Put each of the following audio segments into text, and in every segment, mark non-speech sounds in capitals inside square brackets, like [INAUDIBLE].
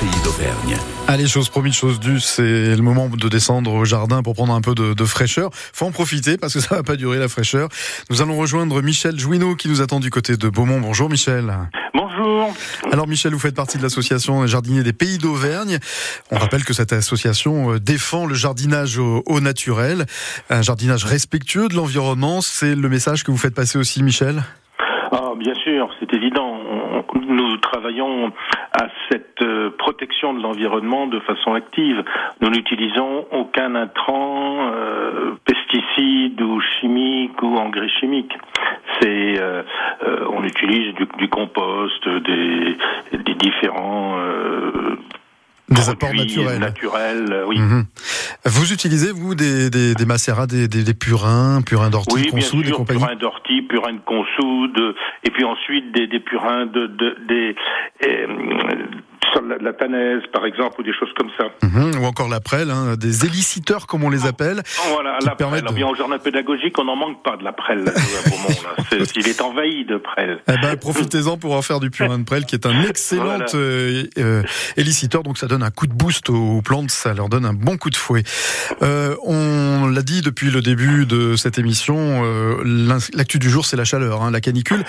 pays d'Auvergne. Allez, chose promise, chose due, c'est le moment de descendre au jardin pour prendre un peu de, de, fraîcheur. Faut en profiter parce que ça va pas durer la fraîcheur. Nous allons rejoindre Michel Jouineau qui nous attend du côté de Beaumont. Bonjour Michel. Bonjour. Alors Michel, vous faites partie de l'association Jardinier des Pays d'Auvergne. On rappelle que cette association euh, défend le jardinage au, au naturel, un jardinage respectueux de l'environnement. C'est le message que vous faites passer aussi, Michel? Ah, bien sûr, c'est évident. Nous travaillons à cette euh, protection de l'environnement de façon active. Nous n'utilisons aucun intrant, euh, pesticide ou chimique ou engrais chimique. C'est, euh, euh, on utilise du, du compost, des, des différents des apports naturels. naturels oui. Mmh. Vous utilisez, vous, des, des, des macérats, des, des, des purins, purins d'ortie, oui, de consoude et compagnie purins d'ortie, purins de consoude, et puis ensuite des, des purins de, de des, euh, la, la tanaise, par exemple, ou des choses comme ça. Mmh, ou encore la prêle, hein, des éliciteurs, comme on les appelle. Voilà, la prêle. De... Bien, au jardin pédagogique, on n'en manque pas de la prêle. Là, [LAUGHS] est, il est envahi de prêle. Eh ben, profitez-en pour en faire du purin de prêle, qui est un excellent voilà. euh, euh, éliciteur. Donc, ça donne un coup de boost aux plantes, ça leur donne un bon coup de fouet. Euh, on l'a dit depuis le début de cette émission, l'actu du jour, c'est la chaleur, hein, la canicule.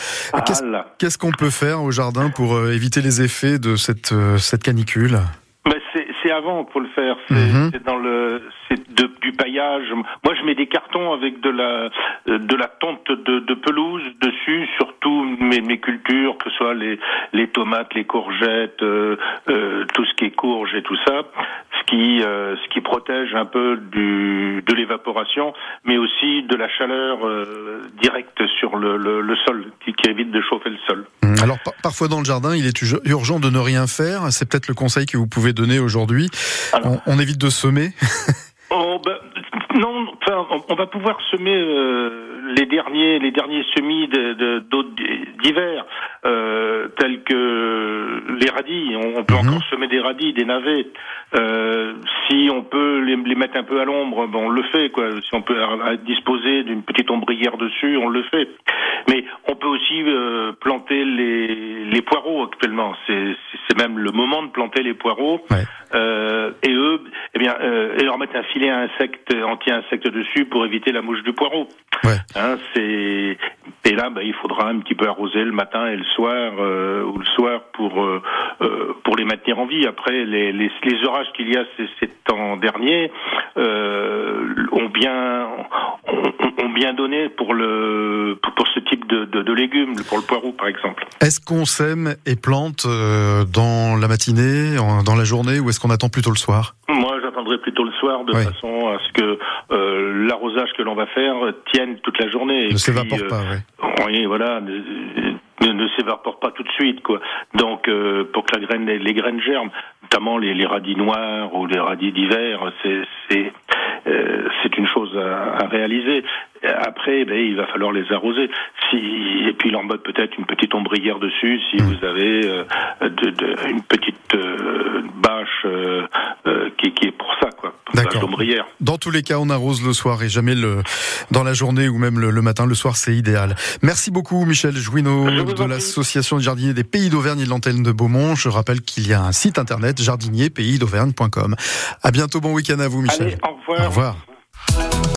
Qu'est-ce qu qu'on peut faire au jardin pour éviter les effets de cette cette canicule C'est avant pour le faire. C'est mmh. dans le de, du paillage. Moi, je mets des cartons avec de la de la tonte de, de pelouse dessus, surtout mes, mes, cultures, que ce soit les les tomates, les courgettes, euh, euh, tout ce qui est courge et tout ça, ce qui euh, ce qui protège un peu du de l'évaporation, mais aussi de la chaleur directe sur le, le, le sol, qui, qui, évite de chauffer le sol. Alors parfois dans le jardin, il est urgent de ne rien faire. C'est peut-être le conseil que vous pouvez donner aujourd'hui. On, on évite de semer. [LAUGHS] Oh, ben, non, enfin, on, va pouvoir semer euh, les derniers, les derniers semis d'autres d'hiver, euh, tels que les radis. On, on peut mm -hmm. encore semer des radis, des navets. Euh, si on peut les, les, mettre un peu à l'ombre, ben on le fait. Quoi. Si on peut disposer d'une petite ombrière dessus, on le fait. Mais aussi euh, planter les, les poireaux actuellement. C'est même le moment de planter les poireaux. Ouais. Euh, et eux, bien, euh, et leur mettre un filet à insectes, anti-insectes dessus pour éviter la mouche du poireau. Ouais. Hein, c'est et là, bah, il faudra un petit peu arroser le matin et le soir euh, ou le soir pour euh, pour les maintenir en vie. Après, les, les, les orages qu'il y a ces, ces temps derniers ont bien ont, ont, bien donné pour le pour ce type de, de, de, légumes, pour le poireau par exemple. Est-ce qu'on sème et plante dans la matinée, dans la journée, ou est-ce qu'on attend plutôt le soir? Plutôt le soir, de Oui. façon à ce que euh, l'arrosage que l'on va faire tienne toute la journée. Ne s'évapore pas, oui. Oui, voilà. Ne, ne s'évapore pas tout de suite, quoi. Donc, euh, pour que la graine, les, les graines germent, notamment les, les, radis noirs ou les radis d'hiver, c'est euh, c'est une chose à, à, réaliser. Après, ben, il va falloir les arroser. Si, et puis leur mettre peut-être une petite ombrière dessus si mmh. vous avez euh, de, de, une petite euh, bâche euh, qui, qui, est pour ça, quoi. D'accord. Dans tous les cas, on arrose le soir et jamais le dans la journée ou même le, le matin. Le soir, c'est idéal. Merci beaucoup, Michel Jouineau de l'association des jardiniers des Pays d'Auvergne et de l'antenne de Beaumont. Je rappelle qu'il y a un site internet jardinierpaysdauvergne.com. À bientôt, bon week-end à vous, Michel. Allez, au revoir. Au revoir.